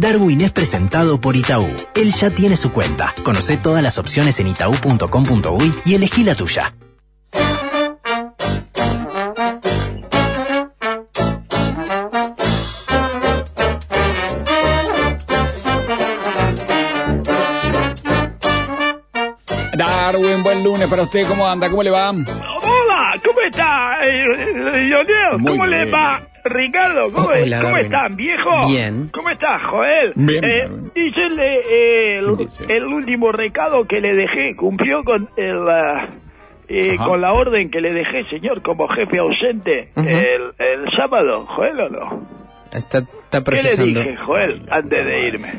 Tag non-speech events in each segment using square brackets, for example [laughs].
Darwin es presentado por Itaú. Él ya tiene su cuenta. Conoce todas las opciones en itaú.com.uy y elegí la tuya. Darwin, buen lunes para usted. ¿Cómo anda? ¿Cómo le va? Hola, ¿cómo está, eh, eh, Lionel? Muy ¿Cómo le bien. va? Ricardo, ¿cómo, Hola, es- ¿cómo están, viejo? Bien. ¿Cómo estás, Joel? Bien, Eh, Darwin. dice el, eh, el, ¿Qué dice? el último recado que le dejé. ¿Cumplió con el... ah, eh, con la orden que le dejé, señor, como jefe ausente el, el sábado, Joel, ¿o no? Está, está ¿Qué le procesando. dije, Joel, antes de irme?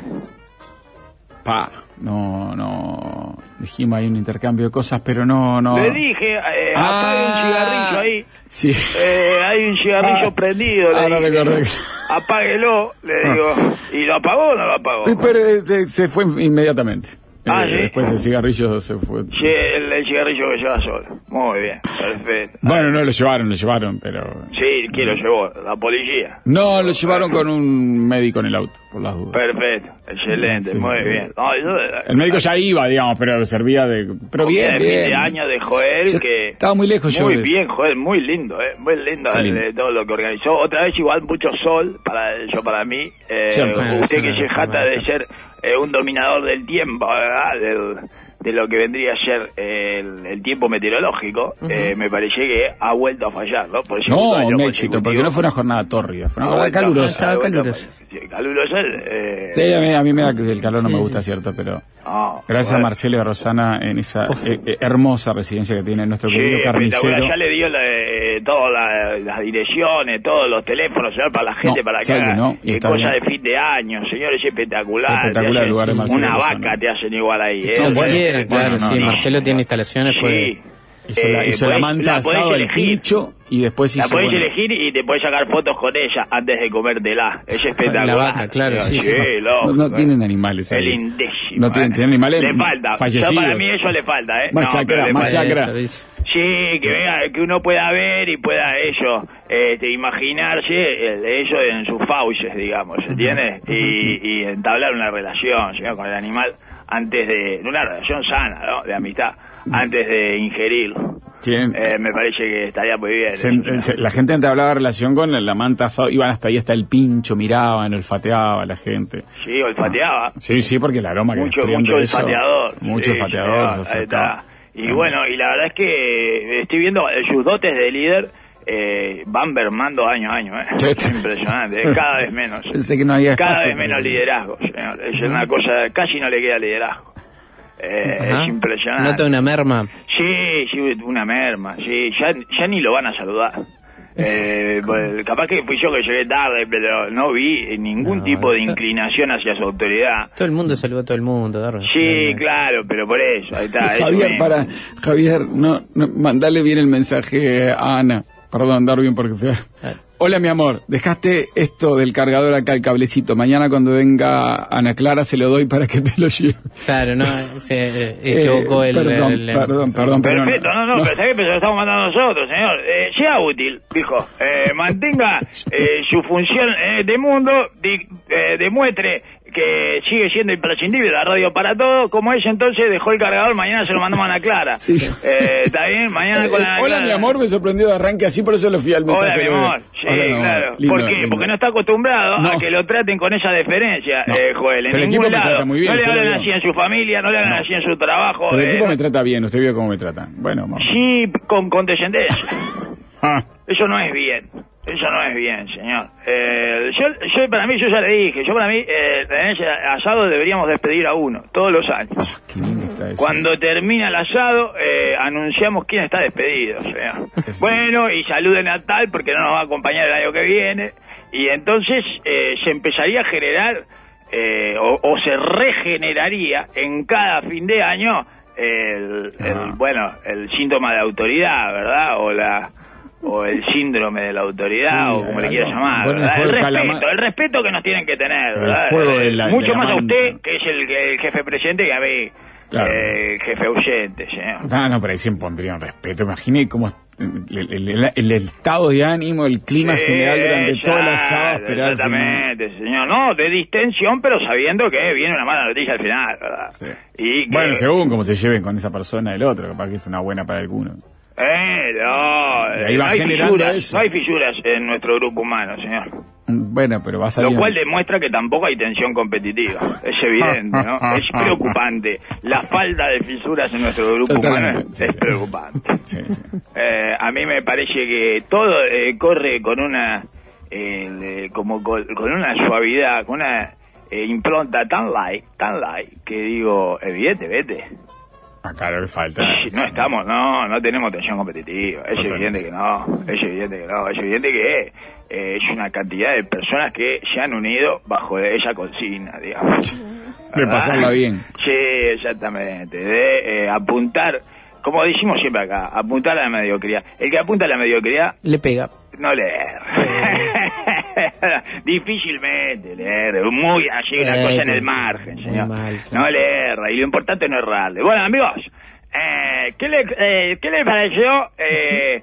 Pa, no, no. Dijimos ahí un intercambio de cosas, pero no, no. Le dije, eh, Ah, apague un cigarrillo ahí. Sí. Eh, hay un cigarrillo Ah, prendido. le ahora recordé. Apáguelo, le digo. ¿Y lo apagó o no lo apagó? Pero eh, se, se fue inmediatamente. Ah, Eh, ¿sí? Después el cigarrillo se fue. Sí, el, el cigarrillo que lleva solo. Muy bien, perfecto. Bueno, no lo llevaron, lo llevaron, pero. Sí, ¿quién lo llevó? La policía. No, lo llevaron con un médico en el auto, por las dudas. Perfecto, excelente, Sí, muy sí. bien. No, yo- El médico ya iba, digamos, pero servía de. Pero bien, fin bien. de año de Joel Yo que... estaba muy lejos yo Muy de- bien, Joel, muy lindo, eh, muy lindo, el- lindo. de todo lo que organizó. Otra vez igual mucho sol para yo para mí. Eh, Cierto. usted que se jata de ser eh, un dominador del tiempo, ¿verdad? Del- de lo que vendría a ser el, el tiempo meteorológico, eh, me parece que ha vuelto a fallar, ¿no? Por No, un éxito, porque no fue una jornada tórrida, fue una jornada calurosa. calurosa. calurosa, eh, Sí, a mí, a mí me da que el calor no me gusta, cierto, pero no, gracias a. Marcelo y a Rosana en esa eh, eh, hermosa residencia que tiene nuestro Sí, querido carnicero. Ya le dio la, eh, todas la- las direcciones, todos los teléfonos, señor, para la gente, No, para que haga no, eh, bien. de fin de año, señor, es espectacular. Espectacular el lugar de Marcelo Una vaca te hacen igual ahí. ¿eh? No, claro, no, sí. no. Marcelo tiene instalaciones, Sí. puede... Hizo la, Eh, hizo la podés- manta la podés asada, el elegir. pincho y después hizo. La podés bueno, elegir y te podés sacar fotos con ella antes de comértela. Es espectacular. La vaca, claro, sí, sí. No, lógico. no tienen animales ahí. El. No tienen, ¿eh? tienen animales Le falta. fallecidos. Ya para mí eso le falta, ¿eh? Más No, chacra, más chacra. Sí, que venga, que uno pueda ver y pueda ello, este, imaginarse el- ello en sus fauces, digamos, ¿entiendes? Y, y entablar una relación, señor, con el animal antes de, de una relación sana, ¿no? De amistad, antes de ingerirlo. Eh, me parece que estaría muy bien. se- se- la gente antes hablaba de relación con la, manta asada, iban hasta ahí hasta el pincho, miraban, olfateaba a la gente. Sí, olfateaba. Sí, sí, porque el aroma que mucho, desprende mucho olfateador. Mucho Sí, olfateador. señor, Y bueno, y la verdad es que estoy viendo eh, sus dotes de líder eh, van mermando año a año. ¿eh? Es impresionante, eh, cada vez menos. [laughs] Pensé que no había Cada espacio, vez menos pero- liderazgo, señor. Es una cosa, casi no le queda liderazgo. Eh, es impresionante. Nota una merma. Sí, sí, una merma, sí, ya, ya ni lo van a saludar. Eh, pues, capaz que fui yo que llegué tarde, pero no vi ningún No, tipo de inclinación hacia su autoridad. Todo el mundo saluda a todo el mundo, Darwin. Sí, claro, pero por eso, ahí está. [laughs] Javier, para, Javier, no, no, mandale bien el mensaje a Ana. Perdón, Darwin, porque fue... Hola, mi amor, dejaste esto del cargador acá, el cablecito. Mañana cuando venga Ana Clara se lo doy para que te lo lleve. Claro, no, se eh, [laughs] equivocó Eh, el... Perdón, el- el- perdón, perdón, pero Perfecto, no, no, pero pero se lo estamos mandando nosotros, señor. Eh, sea útil, dijo. Eh, mantenga [laughs] eh, su función este mundo, di- eh, demuestre que sigue siendo imprescindible la radio para todos. Como ella entonces dejó el cargador, mañana se lo mandamos a Ana Clara. Sí. Eh, ¿Está bien? Mañana con Eh, la Hola, mi amor, me sorprendió de arranque así, por eso le fui al mensaje. Hola, mi amor. Sí, Hola, claro. Lindo, ¿Por qué? lindo. Porque no está acostumbrado No. a que lo traten con esa deferencia, No. eh, Joel. En Pero el equipo me trata muy bien, no le hablan así en su familia, no le hablan así en su trabajo. Pero el eh, equipo no- me trata bien, usted vio cómo me tratan. Bueno, amor. Sí, con condescendencia. [laughs] Ah, Eso no es bien. Eso no es bien, señor. Eh, yo, yo, para mí, yo ya le dije, yo para mí, eh, en ese asado deberíamos despedir a uno, todos los años. qué lindo está eso. Cuando termina el asado, eh, anunciamos quién está despedido, señor. Sí. Bueno, y saluden a tal porque no nos va a acompañar el año que viene. Y entonces eh, se empezaría a generar, eh, o, o se regeneraría en cada fin de año el, el, Ah. bueno, el síntoma de autoridad, ¿verdad? O la o el [laughs] síndrome de la autoridad, Sí, o como le quieras algo. llamar, Bueno, el respeto, el respeto que nos tienen que tener, Eh, la- Mucho más a usted, que es el, el jefe presidente, que a mí, Claro. eh, jefe ausente, señor. No, no, pero ahí siempre pondrían respeto. Imagine cómo el, estado de ánimo, el clima Sí, general durante toda la exacto, sábado esperar al final. Exactamente, señor. No, de distensión, pero sabiendo que viene una mala noticia al final, ¿verdad? Sí. Y que- Bueno, según cómo se lleven con esa persona del otro, capaz que es una buena para alguno. Eh, no, Y ahí va no hay fisuras, eso. no hay fisuras en nuestro grupo humano, señor. Bueno, pero va a Lo cual demuestra que tampoco hay tensión competitiva. Es evidente, ¿no? [laughs] Es preocupante. La falta de fisuras en nuestro grupo Totalmente, humano es, sí. es preocupante. [laughs] Sí, sí. Eh, a mí me parece que todo eh, corre con una eh, como con, con una suavidad, con una eh, impronta tan light, tan light, que digo, evidentemente, Acá lo que falta. no estamos, no, no tenemos tensión competitiva. Es Totalmente. evidente que no, es evidente que no, es evidente que eh, es una cantidad de personas que se han unido bajo esa consigna, digamos. De pasarla bien. Sí, exactamente. De eh, apuntar, como decimos siempre acá, apuntar a la mediocridad. El que apunta a la mediocridad Le pega. no leer. [laughs] Difícilmente leer. Muy allí una Eh, cosa en el margen, señor. mal, No leer. Y lo importante es no errarle. Bueno, amigos, eh, ¿qué, le, eh, ¿qué le pareció eh,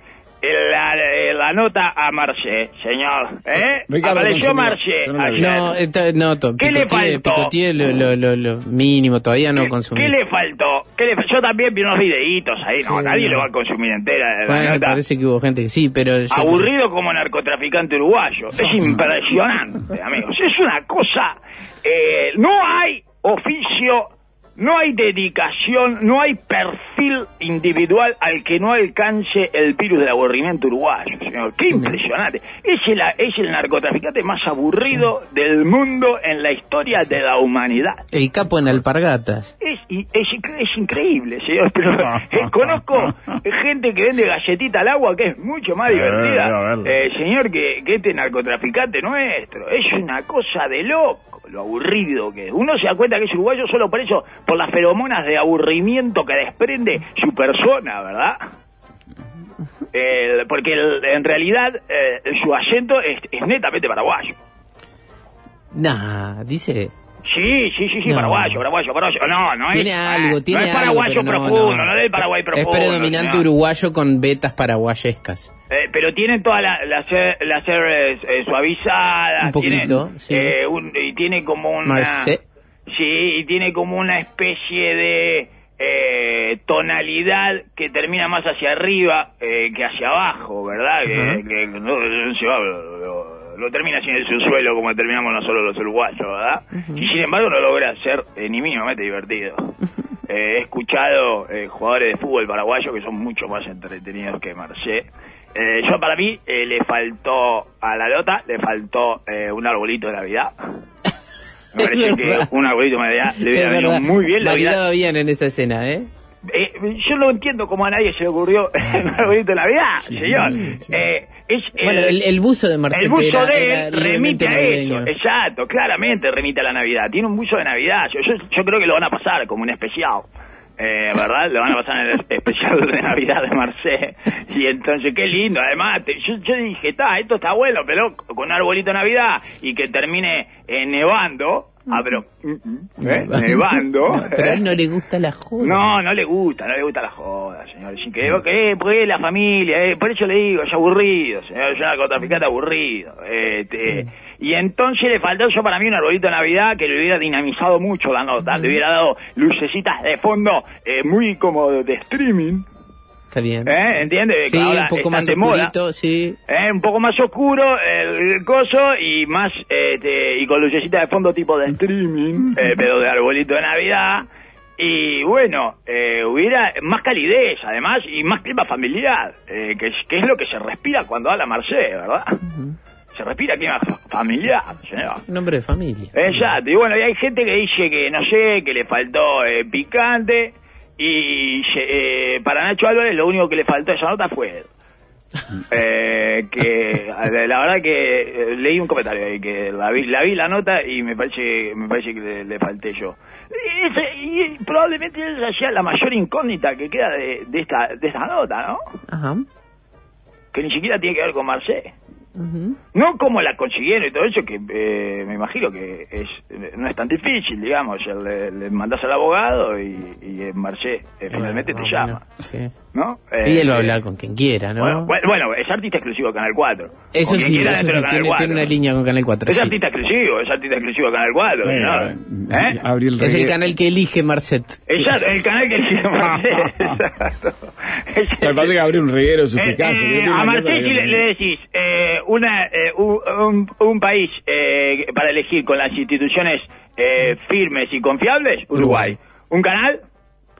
la, la nota a Marché, señor? ¿Eh? Ricardo Apareció. Marché no esta- no, to- ¿Qué le picoteé, faltó? picoteé lo, lo, lo, lo mínimo, todavía no ¿Qué- consumí. ¿Qué le faltó? ¿Qué le Yo también vi unos videitos ahí. No, Sí, nadie no. lo va a consumir entera. la Bueno, nota. parece que hubo gente que sí, pero... yo- aburrido como narcotraficante uruguayo. Es impresionante, amigos. Es una cosa... eh, no hay oficio, no hay dedicación, no hay perfil individual al que no alcance el virus del aburrimiento uruguayo, señor. Qué impresionante. Es el, es el narcotraficante más aburrido del mundo en la historia de la humanidad. El capo en alpargatas. Es, es, es increíble, señor, pero [laughs] eh, conozco gente que vende galletita al agua que es mucho más Eh, divertida, eh, señor, que, que este narcotraficante nuestro. Es una cosa de loco, lo aburrido que es. Uno se da cuenta que es uruguayo solo por eso, por las feromonas de aburrimiento que desprende su persona, ¿verdad? Porque en realidad eh, su acento es, es netamente paraguayo. Nah, dice... Sí, sí, sí, sí, No. paraguayo, paraguayo, paraguayo. No, no Tiene es. algo, tiene no es algo, paraguayo pero no, profundo, no. no, es Paraguay profundo. Es predominante uruguayo con vetas paraguayescas. Eh, pero tienen todas las R- las R, eh, suavizadas. Un poquito, sí. eh, un- y tiene como una. Sí, y tiene como una especie de eh, tonalidad que termina más hacia arriba eh, que hacia abajo, ¿verdad? Que, no se va, lo, lo- lo termina en el subsuelo como terminamos nosotros los uruguayos, ¿verdad? Y sin embargo no logra ser eh, ni mínimamente divertido. [laughs] Eh, he escuchado eh, jugadores de fútbol paraguayos que son mucho más entretenidos que Marché. Eh, yo para mí eh, le faltó a la lota, le faltó un arbolito de Navidad. Me [laughs] parece que un arbolito de Navidad le hubiera venido muy bien. Le hubiera- bien en esa escena, ¿eh? eh, yo no entiendo cómo a nadie se le ocurrió [laughs] un arbolito de Navidad, señor. Eh, es, Bueno, el, el buzo de Marcelo el buzo de era él levemente remite a eso, exacto, claramente remite a la Navidad. Tiene un buzo de Navidad, yo, yo, yo creo que lo van a pasar como un especial. Eh, ¿Verdad? Lo van a pasar en el especial de Navidad de Marcé. Y entonces, qué lindo. Además, te- yo, yo dije, está, esto está bueno, pero con un arbolito de Navidad y que termine eh, nevando. Ah, pero, mm, mm, ¿eh? [laughs] nevando. No, pero a él no le gusta la joda. No, no le gusta, no le gusta la joda, señor. Increíble que, eh, pues la familia, eh, por eso le digo, es aburrido, señor, es narcotraficante aburrido. Este, Y entonces le faltó yo para mí un arbolito de Navidad que le hubiera dinamizado mucho la nota, le hubiera dado lucecitas de fondo eh, muy como de streaming, Está bien. ¿eh? ¿Entiendes? Sí, Que ahora un poco más oscurito, sí. Eh, un poco más oscuro el coso y más este, y con lucecita de fondo tipo de streaming, [laughs] eh, pero de arbolito de Navidad. Y bueno, eh, hubiera más calidez además y más clima familiar, eh, que, es, que es lo que se respira cuando habla Marcé, ¿verdad? Se respira clima fa- familiar, señor. Nombre de familia. Exacto, y bueno, y hay gente que dice que, no sé, que le faltó eh, picante, y eh, para Nacho Álvarez lo único que le faltó a esa nota fue él. [laughs] Eh, que la verdad que eh, leí un comentario ahí que la vi, la vi la nota y me parece me parece que le, le falté yo y, ese- y probablemente esa sea la mayor incógnita que queda de, de esta de esta nota no Ajá. que ni siquiera tiene que ver con No como la consiguieron y todo eso, que eh, me imagino que es no es tan difícil, digamos. Le, le mandas al abogado y, y Marché eh, finalmente te Bueno, llama. Sí. ¿No? Y él va a Eh, hablar con quien quiera, ¿no? Bueno, bueno, bueno, es artista exclusivo de Canal 4. eso sí, quiera eso sí, tiene, 4. tiene una línea con Canal 4. Es sí. artista exclusivo, es artista exclusivo de Canal 4. Bueno, señor. ¿Eh? Abril Es el canal que elige Marcet. Exacto, el canal que sigue Marché. [laughs] Exacto. Es Lo que pasa es que abre un reguero su Eh, eh, no a si le, le decís eh, una, eh, un, un- un país eh, para elegir con las instituciones eh, firmes y confiables, Uruguay. Un canal,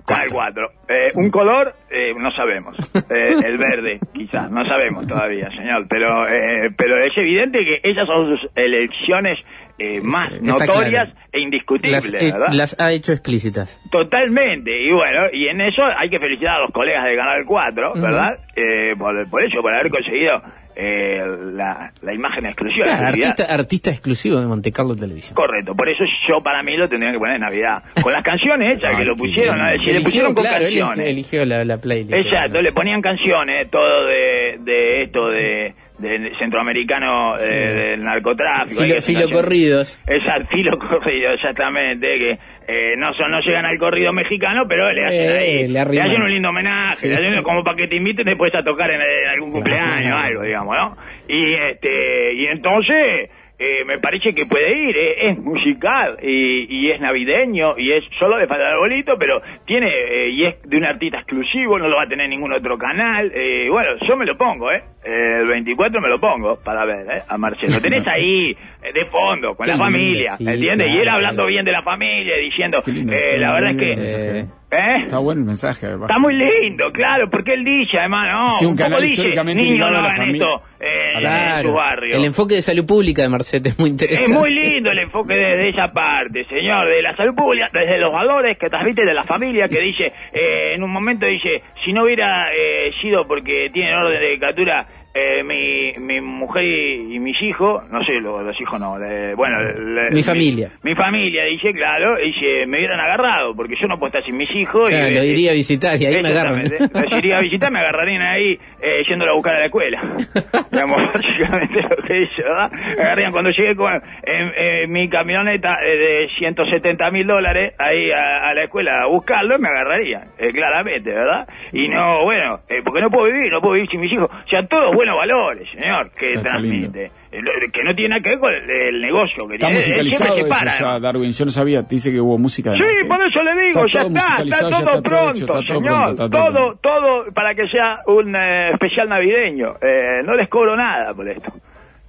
Canal 4. Eh, un color, eh, no sabemos. Eh, el verde, quizás, no sabemos todavía, señor. Pero, eh, pero es evidente que esas son sus elecciones eh, más está notorias claro. e indiscutibles, Las, ¿verdad? las ha hecho explícitas. Totalmente, y bueno, y en eso hay que felicitar a los colegas de Canal 4, ¿verdad? Eh, por, por eso, por haber conseguido eh, la, la imagen exclusiva. Claro, artista, artista exclusivo de Monte Carlo Televisión. Correcto, por eso yo para mí lo tendría que poner en Navidad. Con las canciones hechas, que lo pusieron. ¿no? si le pusieron con claro, él canciones. eligió la, la playlist. Exacto, le ponían canciones, todo de, de esto de, de centroamericano, eh, del narcotráfico. Filo, filo corridos. Exacto, filo [laughs] corrido, exactamente, que eh, no son, no llegan al corrido mexicano, pero le hacen Eh, ahí, le hacen un lindo homenaje, Sí. le hacen como para que te inviten después a tocar en, en algún cumpleaños o algo, digamos, ¿no? Y este, y entonces, eh, me parece que puede ir, eh, es musical y, y es navideño y es solo de falta de arbolito, pero tiene, eh, y es de un artista exclusivo, no lo va a tener ningún otro canal, eh, bueno, yo me lo pongo, ¿eh? Eh, El 24 me lo pongo para ver, ¿eh? A Marcelo. Tenés ahí de fondo, con Qué la lindo, familia, sí, ¿entiendes? y él hablando claro. bien de la familia, diciendo, lindo, eh, la verdad es que... Eh. Está bueno el mensaje. además. Está muy lindo, claro, porque él dice, además, no, Sí, un canal dice, históricamente ligado no a la familia. esto eh, en su Claro. barrio. El enfoque de salud pública de Marcet es muy interesante. Es muy lindo el enfoque desde esa parte, señor, de la salud pública, desde los valores que transmite de la familia, que dice, eh, en un momento dice, si no hubiera eh, sido porque tienen orden de captura eh, mi, mi mujer y, y mis hijos, no sé, lo- los, hijos no, le- bueno, le- Mi familia. Mi, familia, dice, claro, dice, me hubieran agarrado, porque yo no puedo estar sin mis hijos. Claro, y, lo iría a visitar y ahí me agarran. Los iría a visitar, me agarrarían ahí eh, yéndolo a buscar a la escuela. [laughs] Digamos, básicamente lo que dice, ¿verdad? Me agarrarían cuando llegué con en mi camioneta eh, de 170 mil dólares ahí a, a la escuela a buscarlo, me agarrarían, eh, claramente, ¿verdad? Y no, bueno, eh, porque no puedo vivir, no puedo vivir sin mis hijos. O sea, todos buenos valores, señor, que Está transmite. Eh, Que no tiene nada que ver con el, el negocio que Está tiene. Musicalizado eso para, ya. Darwin. Yo no sabía. Te dice que hubo música. Sí, ¿eh? por eso le digo, Está ya está, está ya todo pronto, hecho, está todo señor. pronto, todo todo, para que sea un eh, especial navideño. Eh, no les cobro nada por esto.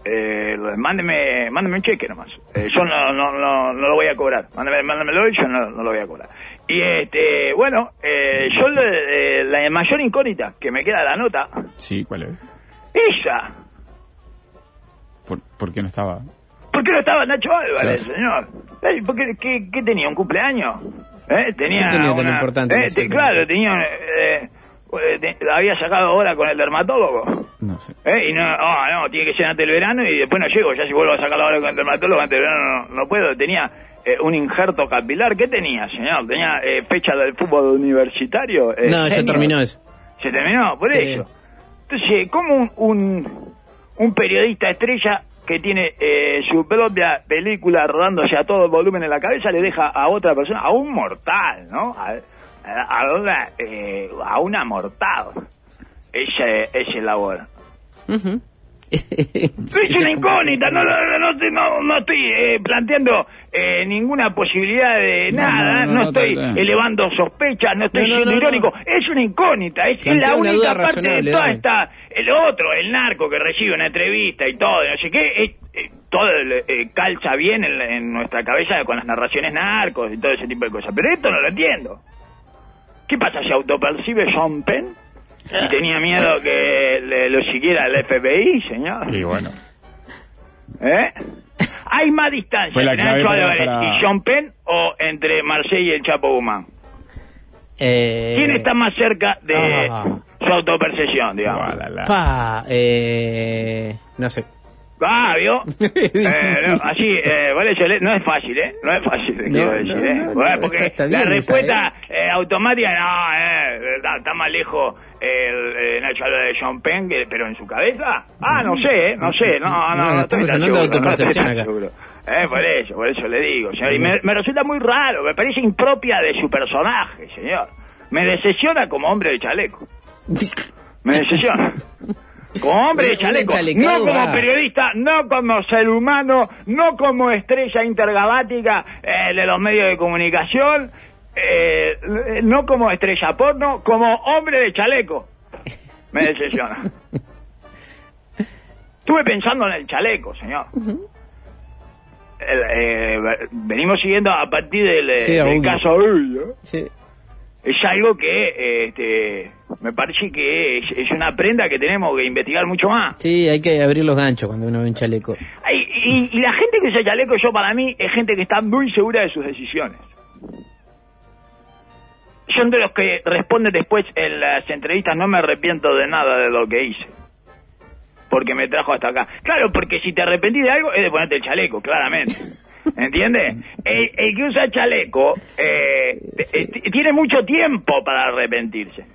Eh, mándeme, mándeme un cheque nomás. Yo no, no, no, no lo voy a cobrar. Mándame, mándamelo y yo no, no lo voy a cobrar. Y este, bueno, eh, yo le- eh, la mayor incógnita que me queda de la nota, Sí, ¿cuál es? Ella. ¿Por, por qué no estaba? ¿Por qué no estaba Nacho Álvarez, Claro. señor? ¿por qué, qué- qué tenía? ¿Un cumpleaños? ¿Eh? Tenía ¿Qué tenía tan una- importante eh, te- claro, tenía... eh, eh, te- había sacado ahora con el dermatólogo. No sé. ¿Eh? Y no, ah, no, tiene que ser antes del verano y después no llego. Ya si vuelvo a sacarla ahora con el dermatólogo, antes del verano no, no puedo. Tenía eh, un injerto capilar. ¿Qué tenía, señor? ¿Tenía eh, fecha del fútbol universitario? Eh, No, ya senior. terminó eso. Se terminó, por Sí. eso. Entonces, ¿cómo un, un, un periodista estrella que tiene eh, su propia película rodándose a todo el volumen en la cabeza le deja a otra persona, a un mortal, ¿no? A, a, a una, eh, a una mortal ese, ese labor. Ujú. [laughs] es una incógnita, no, no, no, no estoy eh, planteando eh, ninguna posibilidad de No, nada, no, no, no, no, estoy elevando sospechas, no estoy siendo no, no. irónico, es una incógnita, es, la única parte de toda Darwin. esta, el otro, el narco que recibe una entrevista y todo, y no sé qué, es- eh, todo eh, calza bien en, nuestra cabeza con las narraciones narcos y todo ese tipo de cosas, pero esto no lo entiendo. ¿Qué pasa? ¿Se autopercibe Sean Penn? ¿Y tenía miedo que le- lo siguiera el FBI, señor? Y bueno. ¿Eh? ¿Hay más distancia Fue la entre Nacho para- Álvarez para- y Sean Penn o entre Marseille y el Chapo Guzmán? Eh, ¿Quién está más cerca de Ah. su autopercepción, digamos? Gualala. Pa, eh, no sé. Ah, ¿vio? [laughs] Eh, no, así, eh, por eso le- no es fácil, ¿eh? No es fácil, No, quiero no, decir, ¿eh? no, no, Bueno, porque la bien esa, respuesta eh, automática, no, eh, está, está más lejos el, eh, Nacho de Sean Penn, pero en su cabeza, ah, no sé, ¿eh? No sé, no, no, No, no, estamos hablando de autopercepción acá. Eh, por eso, por eso le digo, señor. Y me, me resulta muy raro, me parece impropia de su personaje, señor. Me decepciona como hombre de chaleco. Me decepciona. Como hombre de chaleco. No como periodista, no como ser humano, no como estrella intergaláctica eh, de los medios de comunicación, eh, no como estrella porno, como hombre de chaleco. Me decepciona. [laughs] Estuve pensando en el chaleco, señor. Eh, venimos siguiendo a partir del, eh, Sí, del Audio. caso Audio Sí. es algo que eh, este, me parece que es, es una prenda que tenemos que investigar mucho más. Sí, hay que abrir los ganchos cuando uno ve un chaleco. Ay, Y, y la gente que usa chaleco, yo para mí, es gente que está muy segura de sus decisiones. Son de los que responden después en las entrevistas, no me arrepiento de nada de lo que hice. Porque me trajo hasta acá. Claro, porque si te arrepentís de algo, es de ponerte el chaleco, claramente. [laughs] ¿Entiendes? El, el que usa chaleco eh, eh, tiene mucho tiempo para arrepentirse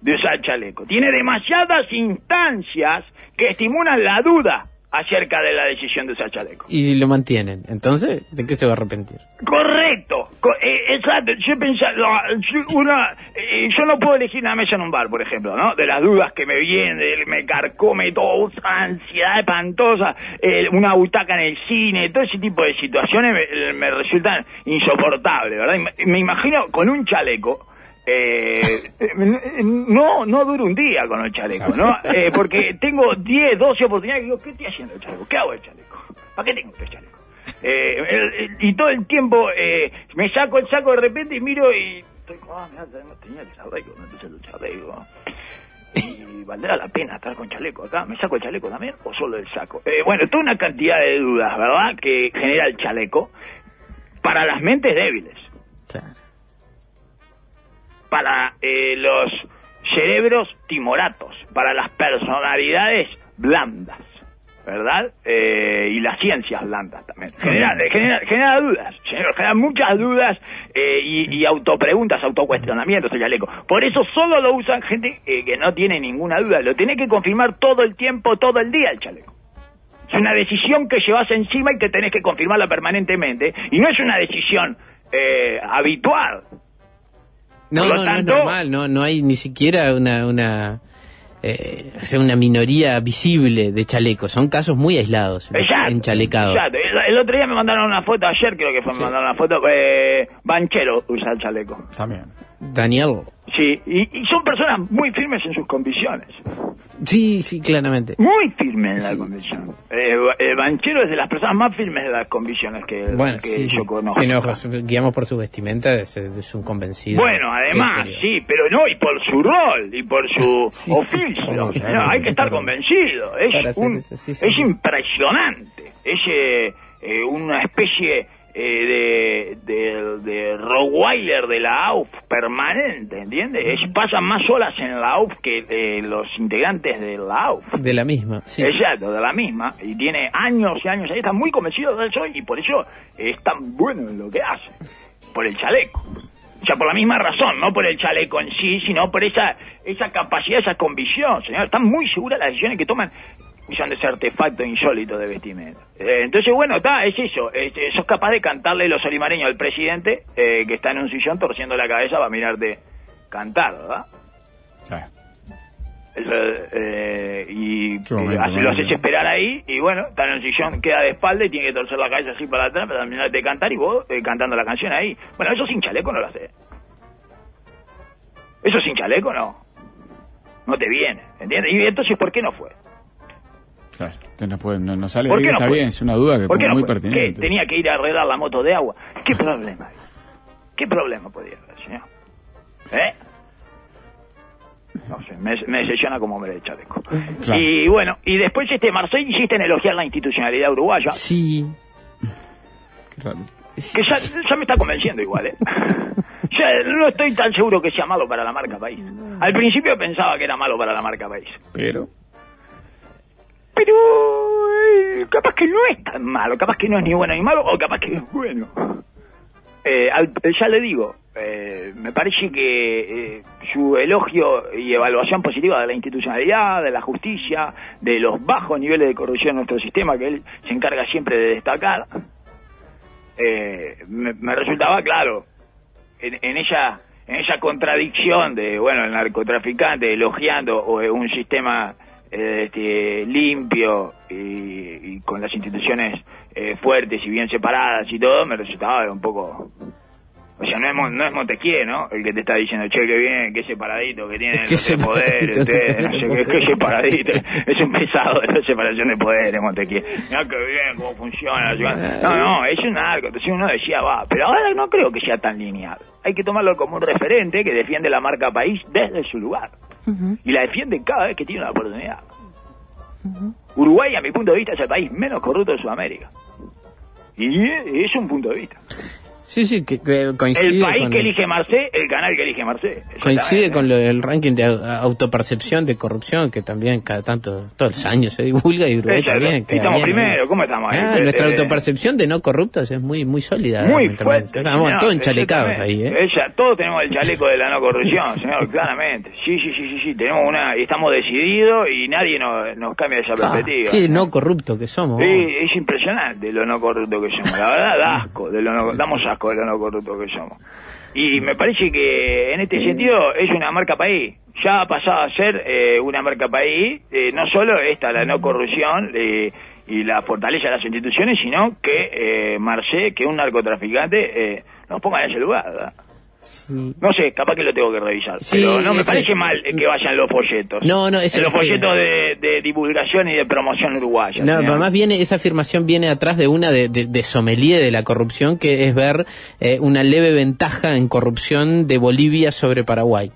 de usar chaleco. Tiene demasiadas instancias que estimulan la duda acerca de la decisión de usar chaleco. Y lo mantienen. Entonces, ¿de qué se va a arrepentir? Correcto, co- eh, exacto. Yo pensaba, una, eh, yo no puedo elegir una mesa en un bar, por ejemplo, ¿no? De las dudas que me vienen, me carcome todo, una ansiedad espantosa, eh, una butaca en el cine, todo ese tipo de situaciones me, resultan insoportables, ¿verdad? Me, imagino con un chaleco. Eh, [laughs] no, no dura un día con el chaleco, ¿no? Porque tengo 10, 12 oportunidades y digo, ¿qué estoy haciendo el chaleco? ¿Qué hago el chaleco? ¿Para qué tengo este chaleco? Eh, el- y todo el tiempo eh, me saco el saco de repente y miro y estoy como, ah, mira, tenía el chaleco, no puse el chaleco. Y valdrá la pena estar con chaleco acá. ¿Me saco el chaleco también o solo el saco? Eh, bueno, toda una cantidad de dudas, ¿verdad? Que genera el chaleco para las mentes débiles, Claro. para eh, los cerebros timoratos, para las personalidades blandas. ¿Verdad? Eh, y las ciencias blandas también. Genera, genera, genera dudas, genera, genera muchas dudas eh, y, y autopreguntas, autocuestionamientos el chaleco. Por eso solo lo usan gente eh, que no tiene ninguna duda. Lo tiene que confirmar todo el tiempo, todo el día el chaleco. Es una decisión que llevas encima y que tenés que confirmarla permanentemente. Y no es una decisión eh, habitual. No, Por lo no, no es tanto- normal, no, no hay ni siquiera una, una, eh, sea, una minoría visible de chalecos, son casos muy aislados, Exacto. enchalecados. Exacto. El, el otro día me mandaron una foto, ayer creo que fue, Sí. me mandaron una foto, eh, Banchero usa el chaleco. También. Daniel, Sí, y, y son personas muy firmes en sus convicciones. sí, sí, claramente. Muy firmes en la convicción. Eh, eh, Banchero es de las personas más firmes de las convicciones que, Bueno, que sí, yo conozco. Si nos guiamos por su vestimenta, es, es un convencido. Bueno, además, Exterior. sí, pero no, y por su rol, y por su [laughs] Sí, oficio. claro, hay que estar convencido. Es, un, es impresionante. Es eh, una especie eh, de, de, de Rottweiler de la AUF permanente, ¿entiendes? Es, pasan más horas en la AUF que eh, los integrantes de la AUF. De la misma, sí. Exacto, de la misma, y tiene años y años ahí, está muy convencido de eso y por eso es tan bueno en lo que hace, por el chaleco. O sea, por la misma razón, no por el chaleco en sí, sino por esa esa capacidad, esa convicción, señor. Están muy seguras las decisiones que toman de ese artefacto insólito de vestimenta. Eh, entonces, bueno, está, es eso. Es, es- sos capaz de cantarle los olimareños al presidente eh, que está en un sillón torciendo la cabeza para mirarte cantar, ¿verdad? Eh, y momento, eh, hace- lo haces esperar ahí y bueno, está en el sillón, queda de espalda y tiene que torcer la cabeza así para atrás para terminar de cantar y vos eh, cantando la canción ahí. Bueno, eso sin chaleco no lo hace. Eso sin chaleco no. No te viene, ¿entiendes? Y entonces, ¿por qué no fue? Claro. No, puede- no- no sale ¿Por de ahí, qué no está bien, es una duda que ¿Por qué no muy pertinente. ¿Qué? ¿Tenía que ir a arreglar la moto de agua? ¿Qué problema hay? ¿Qué problema podía haber, señor? ¿Eh? No sé, me, me decepciona como hombre de chaleco. Claro. Y bueno, y después este Marcel insiste en elogiar la institucionalidad uruguaya, Sí. Qué raro. que ya, ya me está convenciendo igual, ¿eh? [laughs] Ya no estoy tan seguro que sea malo para la marca país. Al principio pensaba que era malo para la marca país. Pero, pero eh, capaz que no es tan malo, capaz que no es ni bueno ni malo, o capaz que es bueno. Eh, al- ya le digo, eh, me parece que eh, su elogio y evaluación positiva de la institucionalidad, de la justicia, de los bajos niveles de corrupción en nuestro sistema, que él se encarga siempre de destacar, eh, me, me resultaba claro en, en ella en esa contradicción de bueno el narcotraficante elogiando eh, un sistema eh, este, limpio y, y con las instituciones eh, fuertes y bien separadas y todo me resultaba un poco o sea, no es, no es Montesquieu, ¿no? El que te está diciendo, che, qué bien, qué separadito que tiene [laughs] Qué los de poderes, separadito. ustedes, no sé qué, qué separadito. [laughs] Es un pesado de la separación de poderes, Montesquieu. Mira qué bien, cómo funciona. No, no, es un narco. Entonces uno decía, va, pero ahora no creo que sea tan lineal. Hay que tomarlo como un referente que defiende la marca país desde su lugar. Y la defiende cada vez que tiene una oportunidad. Uruguay, a mi punto de vista, es el país menos corrupto de Sudamérica. Y es un punto de vista. Sí, sí, que, que coincide El país con, que elige Marcé, el canal que elige Marcé. coincide Exactamente. con lo- el ranking de au- autopercepción de corrupción que también cada tanto, todos los años se divulga y Uruguay también. Y estamos bien, primero, ¿no? ¿cómo estamos? Ah, Eh, nuestra eh, autopercepción de no corruptos es muy muy sólida. Muy fuerte. Estamos todos enchalecados ahí. ¿eh? Ella, todos tenemos el chaleco de la no corrupción, señor, claramente. Sí, sí, sí, sí, sí. Tenemos una, y estamos decididos y nadie nos, nos cambia esa Ah, perspectiva. qué no corrupto que somos. Sí, es impresionante lo no corrupto que somos. La verdad, da asco, de lo no, damos asco de lo no corrupto que somos. Y me parece que en este sentido es una marca país. Ya ha pasado a ser eh, una marca país, eh, no solo esta, la no corrupción y la fortaleza de las instituciones, sino que eh, Marcé, que un narcotraficante, eh, nos ponga en ese lugar. Sí. No sé, capaz que lo tengo que revisar. Sí, pero no me parece mal que vayan los folletos. No, no, eso los folletos de, de divulgación y de promoción uruguaya. No, señor. pero además viene, esa afirmación viene atrás de una de, de, de sommelier de la corrupción, que es ver eh, una leve ventaja en corrupción de Bolivia sobre Paraguay.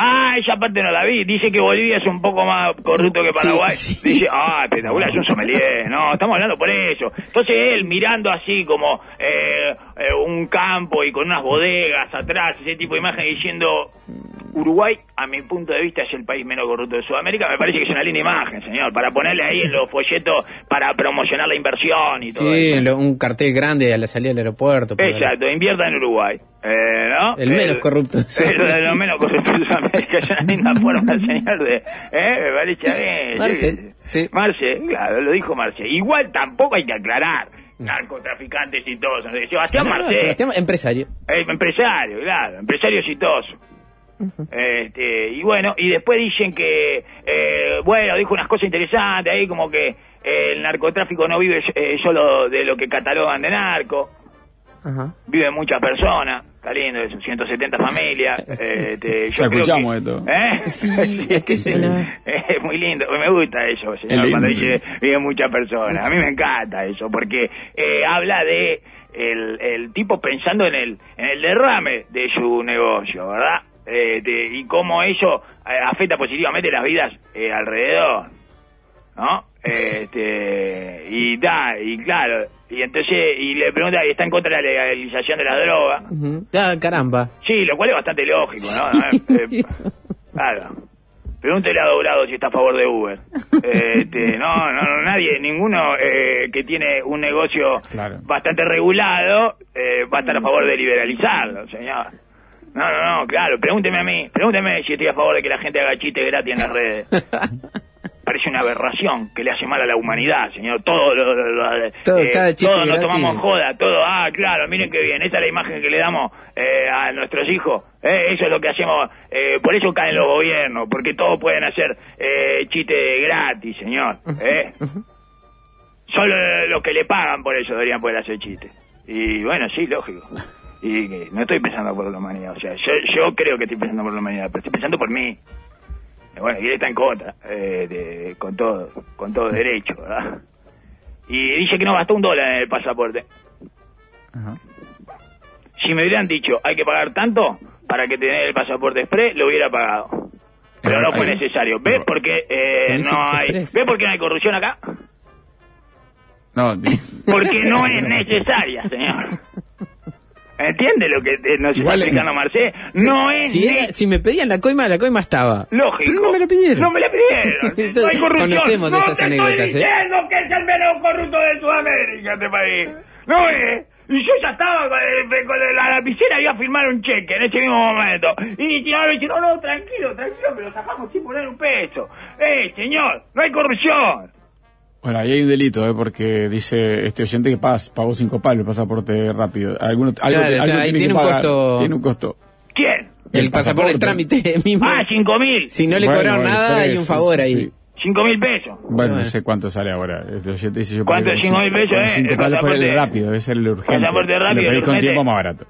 Ah, esa parte no la vi. Dice que Bolivia es un poco más corrupto que Sí, Paraguay. sí. Dice, ah, espectacular, es un sommelier. No, estamos hablando por eso. Entonces él mirando así como eh, eh, un campo y con unas bodegas atrás, ese tipo de imagen diciendo, Uruguay, a mi punto de vista, es el país menos corrupto de Sudamérica. Me parece que es una linda imagen, señor, para ponerle ahí en los folletos para promocionar la inversión y todo Sí, eso. lo- un cartel grande a la salida del aeropuerto. Exacto, invierta en Uruguay. Eh, ¿no? El menos corrupto de [laughs] lo menos corrupto de Sudamérica. Es una linda forma, señor, de... ¿Eh? Me parece bien. Marce, sí. Marce, claro, lo dijo Marce. Igual tampoco hay que aclarar narcotraficantes y todo eso. Sebastián No, no, Marce, Sebastián, empresario. eh, empresario, claro, empresario exitoso. Este, y bueno, y después dicen que, eh, bueno, dijo unas cosas interesantes ahí, como que eh, el narcotráfico no vive eh, solo de lo que catalogan de narco, Ajá. viven muchas personas, está lindo eso, 170 familias. [laughs] este, yo escuchamos que, esto. ¿Eh? [laughs] Sí, es que [laughs] suena- Es muy lindo, me gusta eso, Es señor, cuando dice viven muchas personas. A mí me encanta eso, porque eh, habla de el, el tipo pensando en el, en el derrame de su negocio, ¿verdad? Este, y cómo eso eh, afecta positivamente las vidas eh, alrededor. ¿no? [laughs] Este, y da, y claro, y entonces, y le pregunta, y está en contra de la legalización de la droga. Ujú. Ah, caramba. Sí, lo cual es bastante lógico, ¿no? [laughs] Eh, claro. Pregúntele a Doblado si está a favor de Uber. Este, [laughs] no, no, no, nadie, ninguno eh, que tiene un negocio Claro. bastante regulado eh, va a estar a favor de liberalizarlo, señor. No, no, no, claro, pregúnteme a mí, pregúnteme si estoy a favor de que la gente haga chistes gratis en las redes. [laughs] Parece una aberración que le hace mal a la humanidad, señor. Todo, lo, lo- lo- eh, Todo, cada chiste todo nos tomamos joda, todo. Ah, claro, miren qué bien. Esa es la imagen que le damos eh, a nuestros hijos. Eh, eso es lo que hacemos. eh, por eso caen los gobiernos, porque todos pueden hacer eh, chistes gratis, señor. ¿eh? Solo los que le pagan por eso deberían poder hacer chistes. Y bueno, sí, lógico. [laughs] Y que no estoy pensando por la humanidad. O sea, yo, yo creo que estoy pensando por la humanidad, pero estoy pensando por mí. Eh, Bueno, y él está en contra, eh, de- con todo, con todo derecho, ¿verdad? Y dice que no gastó un dólar en el pasaporte. Ajá. Si me hubieran dicho, hay que pagar tanto para que tener el pasaporte express, lo hubiera pagado. Pero no fue necesario. ¿Ves por qué eh, no hay. ¿ves por qué no hay corrupción acá? No, Porque no [laughs] es necesaria, señor. ¿Eh? ¿Me entiende lo que eh, nos está explicando Marcé? No es Si, era- si me pedían la coima, la coima estaba. Lógico. Pero no me la pidieron. No me la pidieron. [laughs] No hay corrupción. conocemos de no esas te anécdotas, ¿eh? estoy diciendo que es el menos corrupto de Sudamérica este país. No es. Y yo ya estaba con, la lapicera, iba a firmar un cheque en ese mismo momento. Y no, me dice, no, no, tranquilo, tranquilo, lo sacamos sin poner un peso. Eh, señor, no hay corrupción. Bueno, ahí hay un delito, ¿eh? porque dice este oyente que pas- pagó cinco palos el pasaporte rápido. Alguno, algo, Claro, algo claro, ahí tiene, un pagar. costo. Tiene un costo. ¿Quién? El, El pasaporte, el trámite [laughs] mismo. Ah, cinco mil. Si no le Bueno, cobraron nada, tres, hay un favor sí, ahí. sí. Cinco mil pesos. Bueno, no sé cuánto sale ahora. Este oyente dice yo ¿Cuánto? ¿Cinco mil pesos, eh? Cinco El palos por el pasaporte- rápido, debe ser el urgente. Pasaporte si rápido, lo pedís con urgente. tiempo más barato.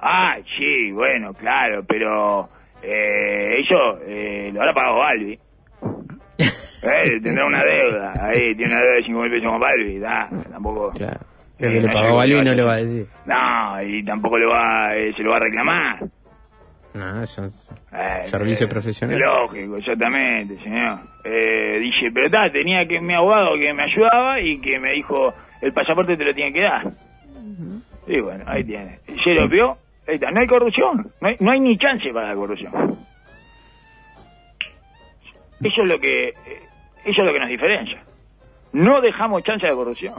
Ah, sí, bueno, claro, pero eh, ellos eh, lo habrá pagado Balbi. [laughs] Eh, tendrá una deuda, ahí tiene una deuda de 5 mil pesos con Balbi, da, tampoco... Claro. Eh, que le pagó Balbi no le va a decir. No, y tampoco le va, eh, se lo va a reclamar. No, eso. Eh, Servicio eh, profesional. Lógico, exactamente, señor. Eh, dije, pero está, tenía que mi abogado que me ayudaba y que me dijo, el pasaporte te lo tiene que dar. Y bueno, ahí tiene. Se lo vio, ahí está, no hay corrupción, no hay, no hay ni chance para la corrupción. Eso es lo que, eh, eso es lo que nos diferencia. No dejamos chance la corrupción.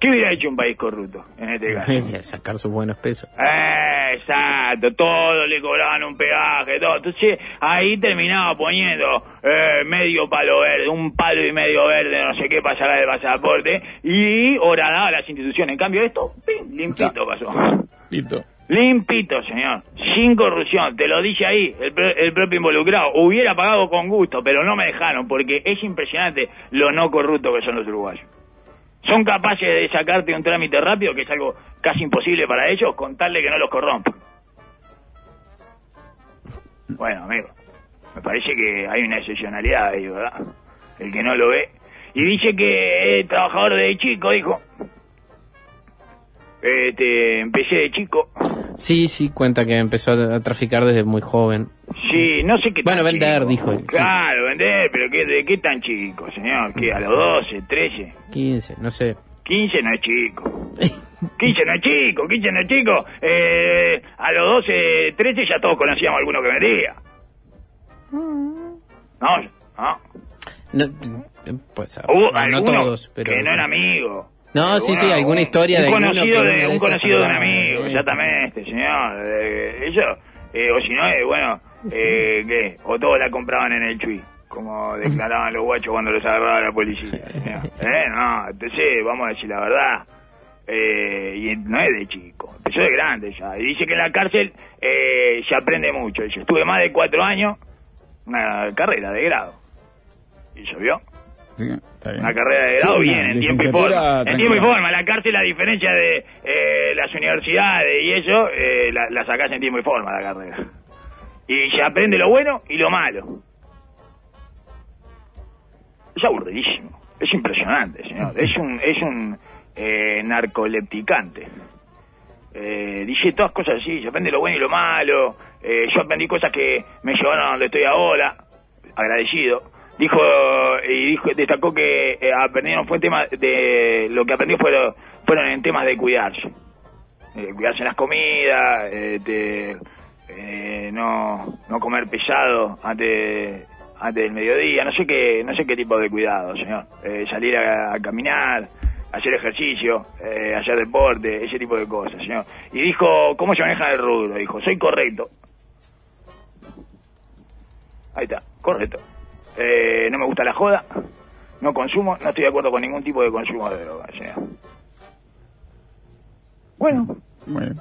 ¿Qué hubiera hecho un país corrupto en este [laughs] caso? Sacar sus buenos pesos. Eh, exacto, todos le cobraban un peaje, todo. Entonces ahí terminaba poniendo eh, medio palo verde, un palo y medio verde, no sé qué, para sacar el pasaporte y horadaba a las instituciones. En cambio, esto, pim, limpito pasó. Listo. Limpito, señor. Sin corrupción. Te lo dice ahí el, pro- el propio involucrado. Hubiera pagado con gusto, pero no me dejaron porque es impresionante lo no corrupto que son los uruguayos. Son capaces de sacarte un trámite rápido, que es algo casi imposible para ellos, contarle que no los corrompan. Bueno, amigo, me parece que hay una excepcionalidad ahí, ¿verdad? El que no lo ve. Y dice que es trabajador de chico, dijo. Este, empecé de chico. Sí, sí, cuenta que empezó a, traficar desde muy joven. Sí, no sé qué Bueno, tan vender, chico. dijo él, sí. Claro, vender, pero ¿qué, ¿de qué tan chico, señor? ¿Qué, a los 12, 13? 15, no sé. 15 no es chico. [laughs] 15 no es chico, 15 no es chico. Eh, a los 12, 13 ya todos conocíamos a alguno que vendía. No, no. No, pues, Hubo no, no todos, pero... que no era amigo. No, sí, sí, Alguno- alguna historia un de alguno conocido de, de un conocido de un amigo, eh. exactamente, señor. Eh, eso, eh, o si no, eh, bueno, eh, ¿qué? O todos la compraban en el chui, como declaraban los guachos cuando los agarraba la policía. señor. [laughs] Eh, no, entonces, vamos a decir la verdad. Eh, y no es de chico, empezó de grande ya. Y dice que en la cárcel eh, se aprende mucho. Dice, estuve más de cuatro años, una carrera de grado. Y. Sí, está bien. Una carrera de Sí, grado una bien, en tiempo y forma. En tiempo y forma. La cárcel, a diferencia de eh, las universidades y eso, eh, la, la sacás en tiempo y forma la carrera. Y se aprende lo bueno y lo malo. Es aburridísimo. Es impresionante, señor. Es un, es un eh, narcolepticante. Eh, dice todas cosas así, se aprende lo bueno y lo malo. Eh, yo aprendí cosas que me llevaron a donde estoy ahora, agradecido. Dijo y dijo, destacó que eh, aprendieron fue tema de lo que aprendió fueron, fueron en temas de cuidarse, Eh, cuidarse en las comidas, eh, de, no no comer pesado antes antes del mediodía, no sé qué no sé qué tipo de cuidado, señor. Eh, salir a, caminar, hacer ejercicio, hacer deporte, ese tipo de cosas, señor. Y dijo, ¿cómo se maneja el rubro? Dijo, soy correcto. Ahí está, correcto. Eh, no me gusta la joda, no consumo, no estoy de acuerdo con ningún tipo de consumo de droga, señor. Bueno, Bueno.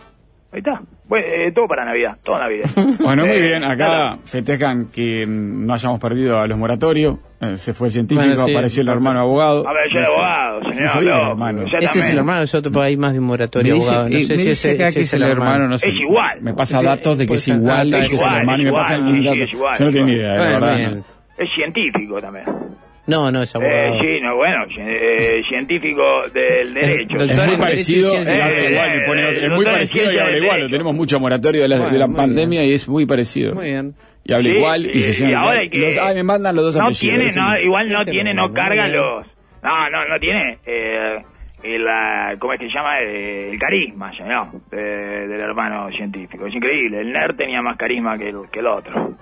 ahí está. Bueno, eh, todo para Navidad, toda Navidad. [laughs] Bueno, muy Eh, bien. Acá festejan que no hayamos perdido a los moratorios. Eh, se fue el científico, Bueno, sí. apareció el hermano abogado. A ver, yo No sé. abogado, No señor. sabía, hermano. Este es el hermano, es otro, hay más de un moratorio dice, abogado. No eh, sé me si ese que es el hermano, no sé. Es igual. Me pasa datos de que es igual, de que es el igual, hermano me es Yo no tengo ni idea, la verdad. No. Es científico también. No, no, es abogado. Eh, sí, no, bueno, eh, científico del derecho. doctor Es muy parecido, Derecho y Eh, eh, es muy parecido y habla igual. Derecho. Tenemos mucho moratorio de la, de la pandemia y es muy parecido. Muy bien. Y habla Sí, igual y, y- se y llama. ahora hay que- los- ah, me mandan los dos no apellidos. tiene, no, igual no tiene, no, no cargan los... No, no, no tiene eh, el, ¿cómo es que se llama? Eh, el carisma, señor, de- del hermano científico. Es increíble, el nerd tenía más carisma que el, que el otro.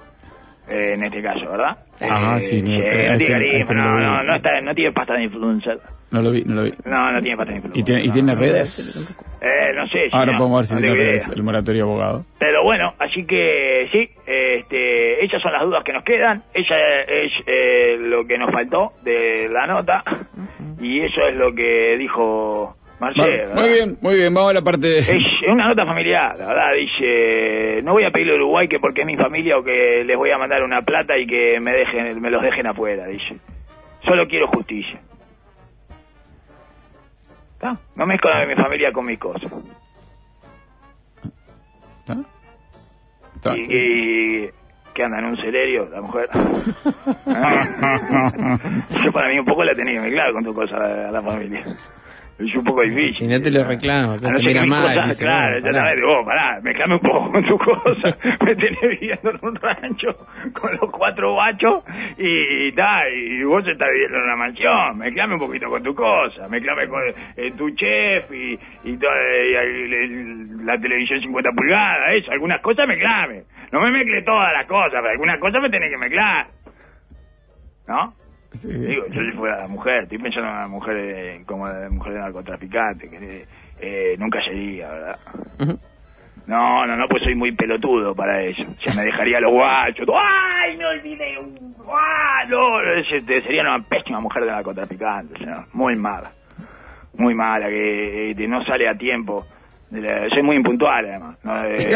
Eh, en este caso, ¿verdad? Ah, Eh, sí, no, no no no, no, no, está, no tiene pasta de influencer. No lo vi, no lo vi. No, no tiene pasta de influencer. ¿Y tiene, y no. tiene redes? Eh, no sé. Ahora señor, podemos ver si no tiene redes el moratorio abogado. Pero bueno, así que sí, este, esas son las dudas que nos quedan. Ella es eh, lo que nos faltó de la nota. Y eso es lo que dijo Marcelo. Muy bien, muy bien, vamos a la parte de... Es una nota familiar, la verdad, dice, no voy a pedirle a Uruguay que porque es mi familia o que les voy a mandar una plata y que me dejen, me los dejen afuera, dice. Solo quiero justicia. ¿Está? No mezclo a mi familia con mis cosas. ¿Está? ¿Está? Y, y que anda en un celerio, la mujer. [laughs] [laughs] Yo para mí un poco la tenía claro con tu cosa a la familia. Es un poco difícil. Si no te lo reclamo, A te no ser mira mal. cosas- dice, claro, ya sabes, vos, pará, mezclame un poco con tu cosa. [laughs] Me tenés viviendo en un rancho con los cuatro bachos y, ta, y vos estás viviendo en una mansión. Mezclame un poquito con tu cosa, mezclame con eh, tu chef y, y, toda- y el- el- la televisión 50 pulgadas, eso, algunas cosas mezclame. No me mezcle todas las cosas, pero algunas cosas me tenés que mezclar. ¿No? Sí. Digo, yo si fuera la mujer, estoy pensando en una mujer eh, como la mujer de narcotraficante, que eh, nunca sería, ¿verdad? No, no, no, pues soy muy pelotudo para eso. Ya me dejaría los guachos. ¡Ay, me olvidé! ¡Ah, no! Sería una pésima mujer de narcotraficante. Muy mala. Muy mala, que eh, no sale a tiempo. Soy muy impuntual, además. No, Eh,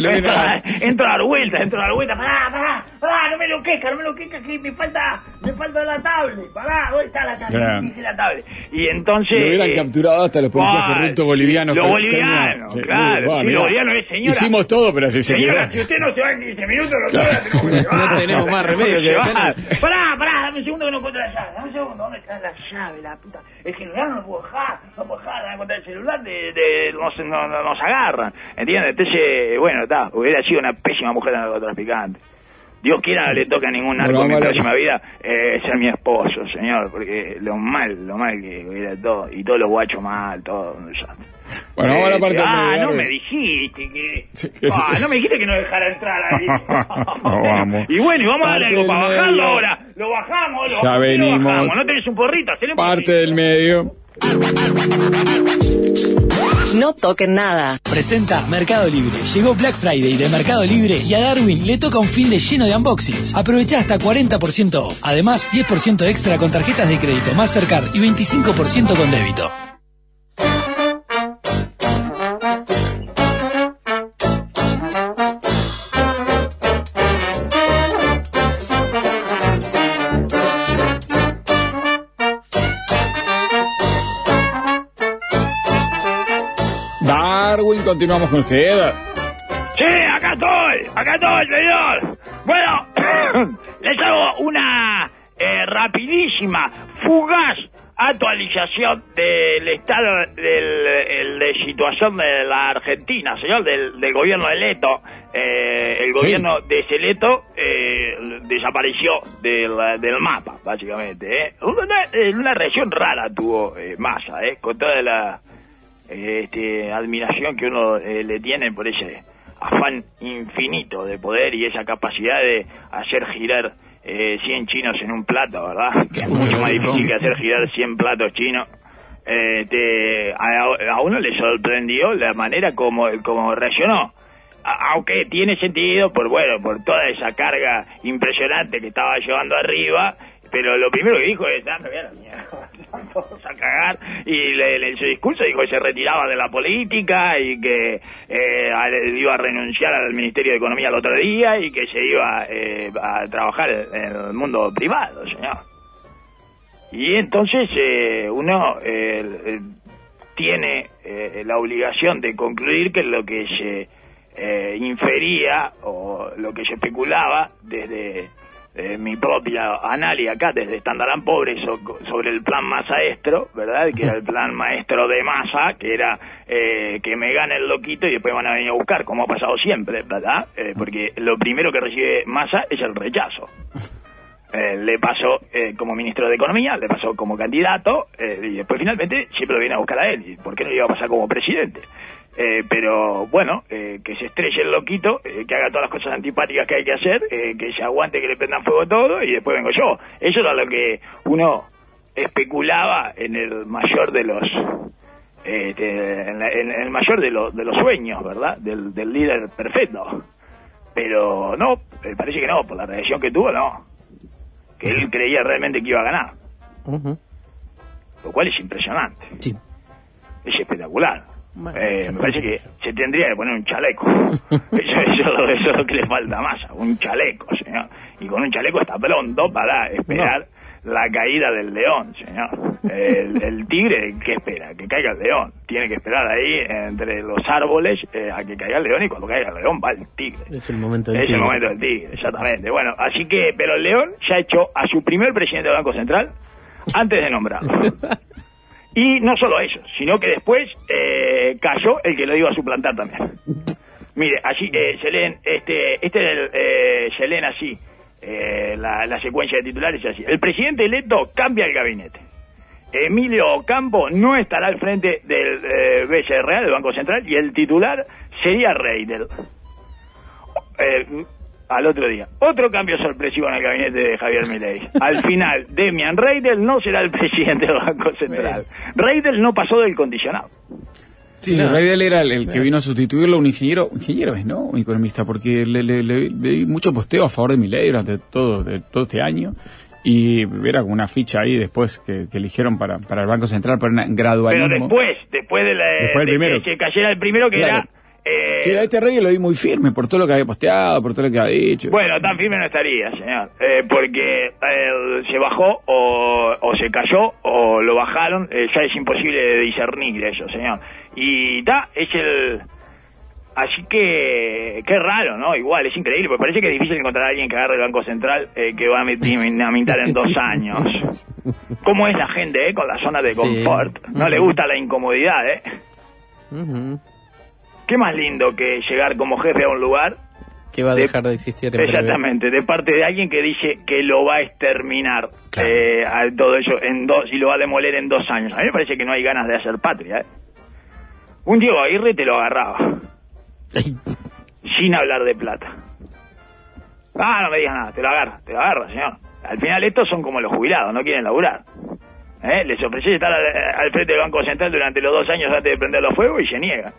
no entro, a, a- entro a dar vueltas, entro a dar vueltas. Pará, pará, pará, no me lo queja, no me lo queja, que me falta, me falta la tablet. Pará, ¿dónde está la tablet? Claro. Dice la tablet. Y entonces... Lo hubieran eh, capturado hasta los policías corruptos bolivianos. Los que- bolivianos, sí, claro. va, los bolivianos es señora. Hicimos todo, pero así se Señora, quedó. si usted no se va en 15 minutos, la tenemos que llevar. No tenemos más remedio que va. detener. Pará, pará, dame un segundo que no encuentro la llave. Dame un segundo, ¿dónde está la llave, la puta? El celular no lo puedo dejar, no puedo dejar, no encontrar el celular, de, de, nos, no- no- nos agarran. ¿Entiendes? Entonces, bueno, está, hubiera sido una pésima mujer narcotraficante. Dios quiera le toque a ningún narco en la- próxima vida eh, ser mi esposo, señor, porque lo mal, lo mal que hubiera todo, y todos los guachos mal, todo un desastre. Bueno, vamos a la parte Eh, Ah, media, no me dijiste que... Sí, que Ah, sí. no me dijiste que no dejara entrar ahí. [laughs] No, vamos. Y bueno, y vamos a darle Parte algo para del bajarlo medio. ahora. Lo bajamos, lo Ya bajamos, lo venimos. bajamos. No tenés un porrito, Parte del medio. No toquen nada. Presenta Mercado Libre. Llegó Black Friday de Mercado Libre y a Darwin le toca un fin de lleno de unboxings. Aprovecha hasta 40% off. Además, 10% extra con tarjetas de crédito Mastercard y 25% con débito. Continuamos con usted. Sí, acá estoy, acá estoy, señor. Bueno, [coughs] les hago una eh, rapidísima, fugaz actualización del estado del, el de situación de la Argentina, señor, del, del gobierno de Leto. Eh, el gobierno de Celeto eh, desapareció del, del mapa, básicamente. ¿eh? Una, una región rara tuvo eh, masa, ¿eh? con toda la este, admiración que uno eh, le tiene por ese afán infinito de poder y esa capacidad de hacer girar eh, 100 chinos en un plato, ¿verdad? Que es mucho más difícil que hacer girar 100 platos chinos. Eh, Este, a, a uno le sorprendió la manera como, como reaccionó. A- aunque tiene sentido por bueno por toda esa carga impresionante que estaba llevando arriba pero lo primero que dijo es, ah, me voy a la mierda, vamos a cagar, y le- en su discurso dijo que se retiraba de la política y que eh, iba a renunciar al Ministerio de Economía el otro día y que se iba eh, a trabajar en el mundo privado, señor. Y entonces eh, uno eh, tiene eh, la obligación de concluir que lo que se infería o lo que se especulaba desde eh, mi propia análisis acá, desde Standard Pobre, so- sobre el plan maestro, ¿verdad? Que era el plan maestro de masa, que era eh, que me gane el loquito y después van a venir a buscar, como ha pasado siempre, ¿verdad? Eh, porque lo primero que recibe masa es el rechazo. [laughs] eh, le pasó eh, como ministro de Economía, le pasó como candidato, eh, y después finalmente siempre lo viene a buscar a él. ¿Y por qué no le iba a pasar como presidente? Eh, pero bueno, eh, que se estrelle el loquito, eh, que haga todas las cosas antipáticas que hay que hacer, eh, que se aguante que le prendan fuego todo y después vengo yo. Eso era lo que uno especulaba en el mayor de los este, en, la- en el mayor de, los de los sueños, ¿verdad? Del, del líder perfecto. Pero no, parece que no, por la reacción que tuvo, no. Que él creía realmente que iba a ganar, lo cual es impresionante, Sí. es espectacular. Bueno, Eh, me parece que se tendría que poner un chaleco. [laughs] Eso, eso, eso es lo que le falta más, un chaleco, señor. Y con un chaleco está pronto para esperar la caída del león, señor. El, el tigre, ¿qué espera? Que caiga el león. Tiene que esperar ahí entre los árboles eh, a que caiga el león y cuando caiga el león va el tigre. Es el momento del Es el tigre. momento del tigre, exactamente. Bueno, así que, pero el León ya echó a su primer presidente del Banco Central antes de nombrarlo. [laughs] Y no solo eso, sino que después eh, cayó el que lo iba a suplantar también. Mire, allí eh, se leen, este, este es el, eh, se leen así, eh, la, la secuencia de titulares es así. El presidente electo cambia el gabinete. Emilio Ocampo no estará al frente del eh, BCRA, del Banco Central, y el titular sería Reidel. Al otro día. Otro cambio sorpresivo en el gabinete de Javier Milei. Al [laughs] final, Demian Reidel no será el presidente del Banco Central. Reidel no pasó del condicionado. Sí, Reidel era el, el que vino a sustituirlo, un ingeniero, ingeniero es, ¿no? Un economista, porque le, le, le- le di mucho posteo a favor de Milei durante todo, de, todo este año. Y era como una ficha ahí después que, que eligieron para, para el Banco Central, para un Pero gradualismo. después, después de, la, Después del de primero. que, que cayera el primero, que Claro. era... eh, Sí, a este Reidel lo vi muy firme por todo lo que había posteado, por todo lo que había dicho. Bueno, tan firme no estaría, señor, eh, porque eh, se bajó o, o se cayó o lo bajaron, eh, ya es imposible de discernir eso, señor. Y está, es el... Así que, qué raro, ¿no? Igual, es increíble, porque parece que es difícil encontrar a alguien que agarre el Banco Central eh, que va a, mintar en dos [laughs] años. ¿Cómo es la gente, eh? Con la zona de confort. No le gusta la incomodidad, ¿eh? Ujú. ¿Qué más lindo que llegar como jefe a un lugar Que va a De- dejar de existir en breve. Exactamente, de parte de alguien que dice que lo va a exterminar Claro. eh, a todo eso en dos y lo va a demoler en dos años. A mí me parece que no hay ganas de hacer patria. ¿eh? Un Diego Aguirre te lo agarraba, sin hablar de plata. Ah, no me digas nada, te lo agarra, te lo agarra, señor. Al final estos son como los jubilados, no quieren laburar. ¿Eh? Les ofreces estar al, al frente del Banco Central durante los dos años antes de prender los fuegos y se niegan.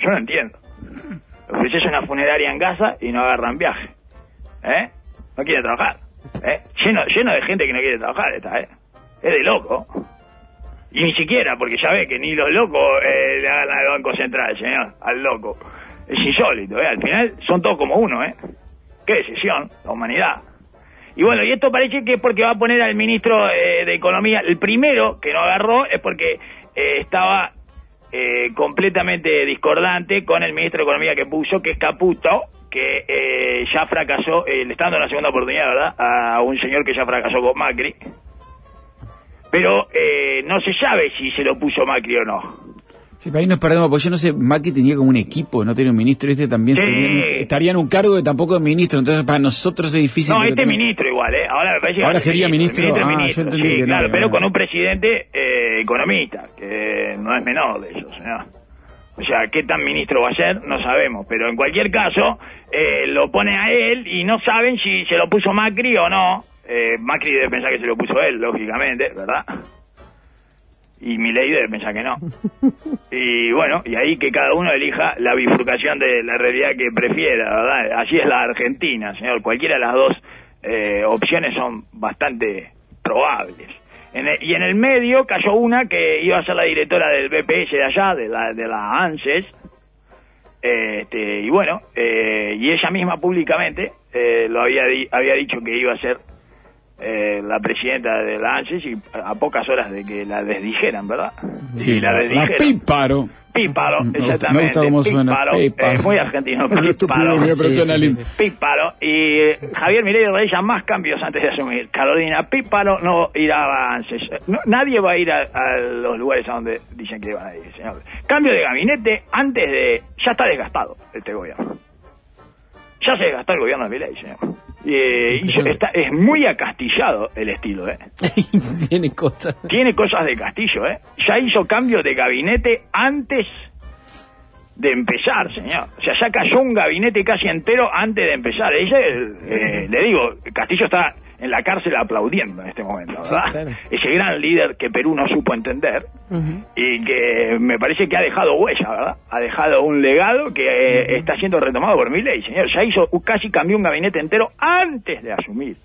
Yo no entiendo. Ofreces una funeraria en casa y no agarran viaje. ¿Eh? No quieren trabajar. ¿Eh? Lleno, lleno de gente que no quiere trabajar esta, ¿eh? Es de loco. Y ni siquiera, porque ya ve que ni los locos eh, le hagan al Banco Central, señor, al loco. Es insólito, ¿eh? Al final son todos como uno, ¿eh? Qué decisión, la humanidad. Y bueno, y esto parece que es porque va a poner al ministro eh, de Economía, el primero que no agarró es porque eh, estaba eh, completamente discordante con el ministro de Economía que puso, que es Caputo, que eh, ya fracasó, eh, le está dando una segunda oportunidad, ¿verdad? A un señor que ya fracasó con Macri. Pero eh, no se sabe si se lo puso Macri o no. Sí, pero ahí nos perdemos, porque yo no sé, Macri tenía como un equipo, no tenía un ministro, este también Sí. tenía- estaría en un cargo de tampoco de ministro, entonces para nosotros es difícil. No, este tenemos- ministro igual, ¿eh? Ahora me parece que Ahora ser sería ministro. El Ah, ministro, yo ministro, entendí sí, que no, claro, no, pero no. con un presidente eh, economista, que no es menor de eso, señor. O sea, qué tan ministro va a ser, no sabemos, pero en cualquier caso, eh, lo pone a él y no saben si se lo puso Macri o no. Eh, Macri debe pensar que se lo puso él, lógicamente, ¿verdad? Y Milei debe pensar que no. Y bueno, y ahí que cada uno elija la bifurcación de la realidad que prefiera, ¿verdad? Así es la Argentina, señor. Cualquiera de las dos eh, opciones son bastante probables. En el- y en el medio cayó una que iba a ser la directora del BPS de allá, de la, de la ANSES. Este, y bueno, eh, y ella misma públicamente eh, lo había, di- había dicho que iba a ser eh, la presidenta de la ANSES y a pocas horas de que la desdijeran, ¿verdad? Sí, Y la, la. Píparo. Píparo, Me exactamente. me gusta cómo suena, Píparo, píparo. eh, muy argentino, [laughs] píparo. Sí, sí. Píparo. Y eh, Javier Milei realiza más cambios antes de asumir. Carolina Píparo no irá a ANSES. No, nadie va a ir a, a los lugares a donde dicen que van a ir, señor. Cambio de gabinete antes de... Ya está desgastado este gobierno. Ya se desgastó el gobierno de Milei, señor. Eh, está, es muy acastillado el estilo, ¿eh? [laughs] Tiene cosas. Tiene cosas de Castillo, ¿eh? Ya hizo cambios de gabinete antes de empezar, señor. O sea, ya cayó un gabinete casi entero antes de empezar. Ella, eh, le digo, Castillo está en la cárcel aplaudiendo en este momento, ¿verdad? claro. Ese gran líder que Perú no supo entender y que me parece que ha dejado huella, ¿verdad? Ha dejado un legado que eh, está siendo retomado por Milei, señor. Ya hizo, casi cambió un gabinete entero antes de asumir.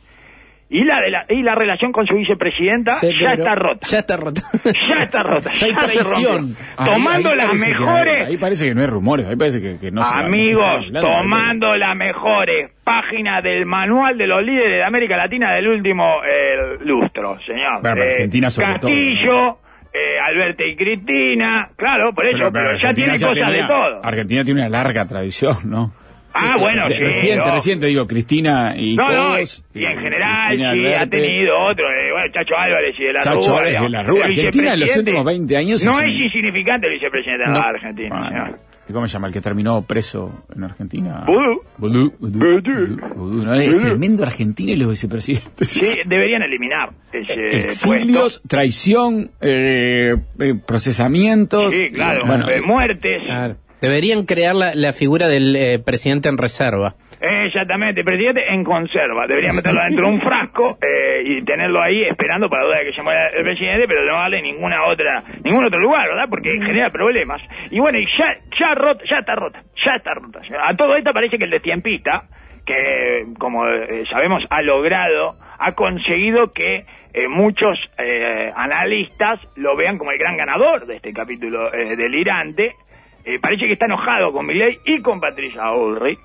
Y la, de la, y la relación con su vicepresidenta Sí, ya está rota. Ya está rota. [laughs] Ya está rota. Ya hay traición. Ahí- Tomando ahí las parece que- mejores. ahí parece que no hay rumores, ahí parece que, que no se va- no se Amigos, hablando. tomando las mejores páginas del manual de los líderes de América Latina del último eh, lustro, señor. Bueno, pero Argentina sobre Castillo, eh, Alberto y Cristina, claro, por eso, pero, ya Argentina tiene cosas tenía- de todo. Argentina tiene una larga tradición, ¿no? Ah, bueno, De- sí. reciente, no. reciente, digo, Cristina y No, no, todos, y en general Cristina sí, ha Alberti. tenido otro, eh, bueno, Chacho Álvarez y de la Chacho Rúa. Álvarez y de la Rúa. Argentina en los últimos 20 años No es un- insignificante el vicepresidente de la Argentina, Ah. ¿y ¿Cómo se llama? El que terminó preso en Argentina. Vudú. Vudú, vudú. No, es tremendo Argentina y los vicepresidentes. Sí, deberían eliminar ese Exilios, puesto. traición, eh, eh, procesamientos. Sí, claro, Bueno, eh, muertes. Claro. Deberían crear la, la figura del eh, presidente en reserva. Exactamente, presidente en conserva. Deberían meterlo dentro de un frasco [laughs] eh, y tenerlo ahí esperando para duda de que se muera el presidente, pero no darle ninguna otra, ningún otro lugar, ¿verdad? Porque genera problemas. Y bueno, y ya, ya rota, ya está rota, ya está rota. A todo esto parece que el destiempista, que como eh, sabemos ha logrado, ha conseguido que eh, muchos eh, analistas lo vean como el gran ganador de este capítulo delirante. Eh, parece que está enojado con Milei y con Patricia Bullrich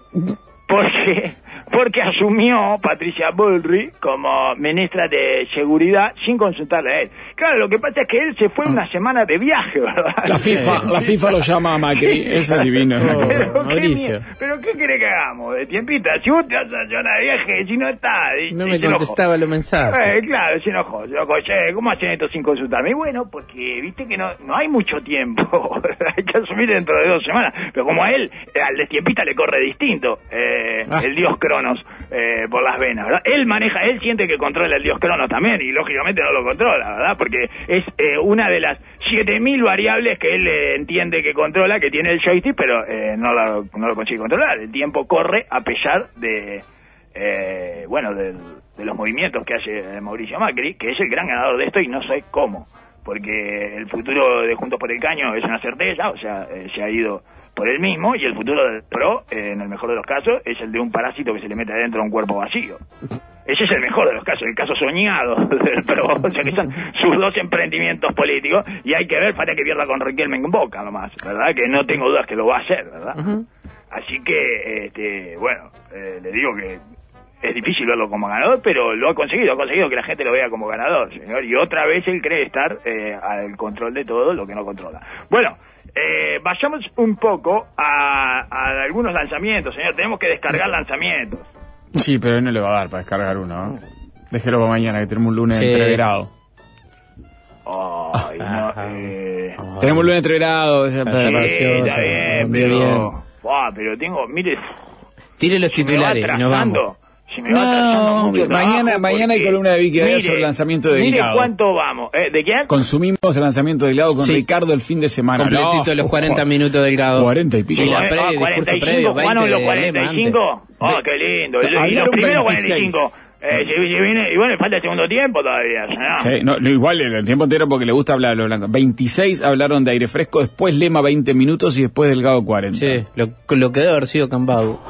porque porque asumió Patricia Bullrich como ministra de seguridad sin consultarle a él. Claro, lo que pasa es que él se fue una semana de viaje, ¿verdad? La FIFA, la FIFA lo llama a Macri, es divino. es una cosa. Pero qué, pero qué querés que hagamos de tiempita, si vos te vas a llevar de viaje, si no está, y- No y me contestaba los mensajes. Eh, claro, se enojó, se enojó. Che, ¿Cómo hacen esto sin consultarme? Y bueno, porque viste que no, no hay mucho tiempo. [laughs] hay que asumir dentro de dos semanas. Pero como a él, al destiempista le corre distinto eh, Ah. el dios Cronos eh, por las venas, ¿verdad? Él maneja, él siente que controla el dios Cronos también y lógicamente no lo controla, ¿verdad? Porque es eh, una de las 7000 variables que él eh, entiende que controla, que tiene el joystick, pero eh, no, lo, no lo consigue controlar. El tiempo corre a pesar de bueno, del- de los movimientos que hace Mauricio Macri, que es el gran ganador de esto y no sé cómo, porque el futuro de Juntos por el Caño es una certeza, o sea, eh, se ha ido por él mismo, y el futuro del PRO, eh, en el mejor de los casos, es el de un parásito que se le mete adentro a un cuerpo vacío. Ese es el mejor de los casos, el caso soñado [laughs] del PRO, o sea que son sus dos emprendimientos políticos, y hay que ver, falta que pierda con Riquelme en Boca nomás, ¿verdad? Que no tengo dudas que lo va a hacer, ¿verdad? Así que, este, bueno, eh, le digo que es difícil verlo como ganador, pero lo ha conseguido, ha conseguido que la gente lo vea como ganador, señor. Y otra vez él cree estar eh, al control de todo lo que no controla. Bueno, eh, vayamos un poco a, a algunos lanzamientos, señor. Tenemos que descargar lanzamientos. Sí, pero hoy no le va a dar para descargar uno. ¿no? Déjelo para mañana, que tenemos un lunes Sí. entreverado. Ay, no, [laughs] eh, Tenemos un lunes entreverado. sí, está bien, bien, pero... bien. Buah, pero tengo, mire, Tire los titulares y nos vamos. Atrasando, si me va atrasando No, mucho mañana, trabajo, mañana hay columna de Vicky mire, sobre lanzamiento de Mire cuánto vamos. ¿Eh? ¿De quién? Consumimos el lanzamiento de Delgado con Sí. Ricardo el fin de semana. Completito No, los 40 minutos delgado. 40 y pico. Y la Ah, pre, discurso 45, previo, ¿Jugaron 20 los de Lema 45? Oh, qué lindo. Y- Y los primeros 26. 45. Eh, si viene- y bueno, falta el segundo tiempo todavía. ¿no? Sí, no, igual el tiempo entero porque le gusta hablar a los blancos. 26 hablaron de aire fresco, después Lema 20 minutos y después Delgado 40. Sí, lo, lo que debe haber sido.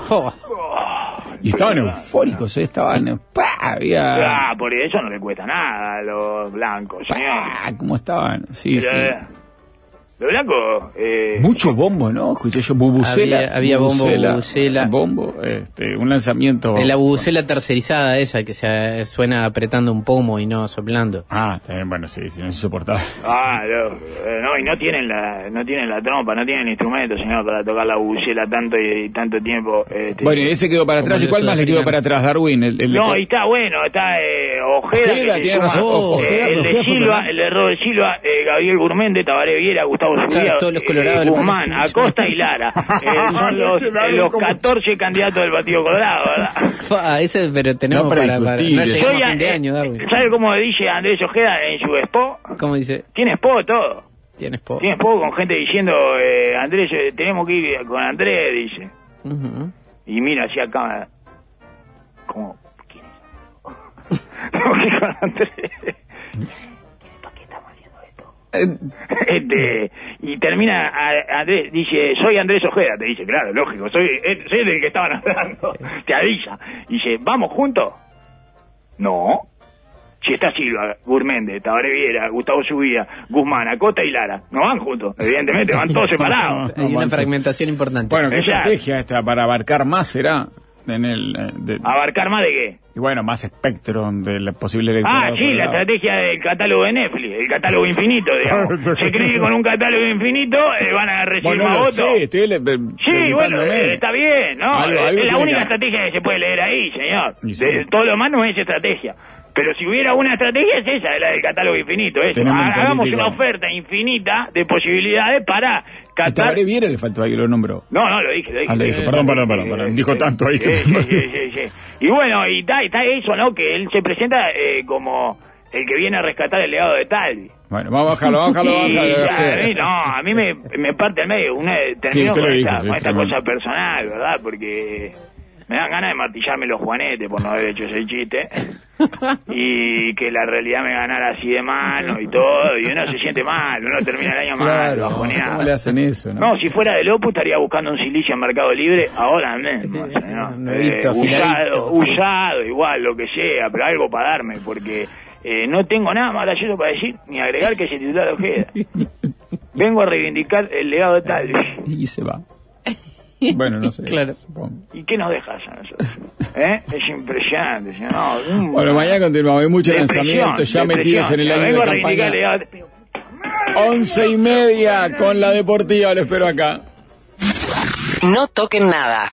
Oh, Y estaban eufóricos, ¿eh? estaban... ¡pah! Había... Ah, por eso no le cuesta nada a los blancos, señor. ¡pah! ¿Cómo estaban? Sí, Pero, sí. Los blancos... Eh, Mucho bombo, ¿no? Escuché yo, bubucela. Había- había bombo, bubucela. Bombo, este, un lanzamiento... la bubucela tercerizada esa que se suena apretando un pomo y no soplando. Ah, también, bueno, sí, sí, no es insoportable. Ah, no, eh, no, y no tienen la, no tienen la trompa, no tienen el instrumento, señor, para tocar la bucela tanto y, y tanto tiempo. este. Bueno, y ese quedó para atrás. ¿Y cuál más le quedó para atrás, Darwin? El, el de No, co- y está bueno, está eh, Ojeda, Ojeda, tiene razón, eh, Ojeda, el de Silva, el de Robert Silva, eh, Gabriel Gourmende, Tabaré Viera, Gustavo Todos los colorados eh, Guzmán. Acosta y Lara. [laughs] Eh, son los, eh, los 14 candidatos del Partido Colorado, ¿verdad? Fa, [laughs] ese, pero tenemos No, para para, no Soy llegamos Soy, a fin de eh, año, Darwin. ¿Sabe cómo dice Andrés Ojeda en su expo? ¿Cómo dice? Tiene expo todo. Tienes po. Tiene expo con gente diciendo, eh, Andrés, eh, tenemos que ir con Andrés, dice. Y mira hacia cámara. Como, ¿quién es? [laughs] Tengo que ir con Andrés. [laughs] este, y termina a- Andrés, dice, soy Andrés Ojeda, te dice, claro, lógico, soy, eh, soy del que estaban [laughs] hablando, te avisa. Dice, ¿vamos juntos? No. Si está Silva, Gurméndez, Tabaré Viera, Gustavo Subía, Guzmán, Acosta y Lara, no van juntos, evidentemente, van todos separados. [laughs] Hay una fragmentación importante. Bueno, ¿qué Exacto. estrategia esta para abarcar más será? En el, eh, de- ¿Abarcar más de qué? y bueno, más espectro del posible electorado. Ah, sí, la estrategia del catálogo de Netflix, el catálogo infinito, digamos. [laughs] Se cree que con un catálogo infinito eh, van a recibir Bueno, más votos. sé, estoy le- Sí, bueno, eh, está bien, ¿no? Algo- algo es la única estrategia que se puede leer ahí, señor. Sí. De- todo lo demás no es estrategia. Pero si hubiera una estrategia es esa, la del catálogo infinito. Un Hagamos político. una oferta infinita de posibilidades para A catar... Tabaré Viera le faltó ahí, lo nombró. No, no, lo dije, lo dije. Ah. Sí, Perdón, sí, perdón, sí, perdón, sí, perdón. sí, Dijo sí. tanto ahí que- Sí, sí, sí, sí, sí. Y bueno, y está, está eso, ¿no? Que él se presenta eh, como el que viene a rescatar el legado de Talvi. Bueno, vamos vamos a bajarlo, vamos a mí no, a mí me, me parte al medio. Una, lo con, dijo, esta, sí, con es esta cosa personal, ¿verdad? Porque me dan ganas de martillarme los juanetes por no haber hecho ese chiste. [laughs] y que la realidad me ganara así de mano y todo. Y uno se siente mal, uno termina el año mal, Claro, bajoneado. ¿cómo le hacen eso? No? No, si fuera de Lopu estaría buscando un silicio en Mercado Libre ahora mismo. Sí, señor. nuevito, Eh, usado, usado, igual, lo que sea, pero algo para darme, porque eh, no tengo nada más gracioso para decir ni agregar que se titular Ojeda. [laughs] Vengo a reivindicar el legado de tal. Y se va. [laughs] Bueno, no sé. Claro. supongo. ¿Y qué nos dejas a nosotros? ¿Eh? Es impresionante, señor. No, un- Bueno, mañana continuamos. Hay mucho Depresión, lanzamiento ya metidos en el año de campaña. Once y media con la deportiva, lo espero acá. No toquen nada.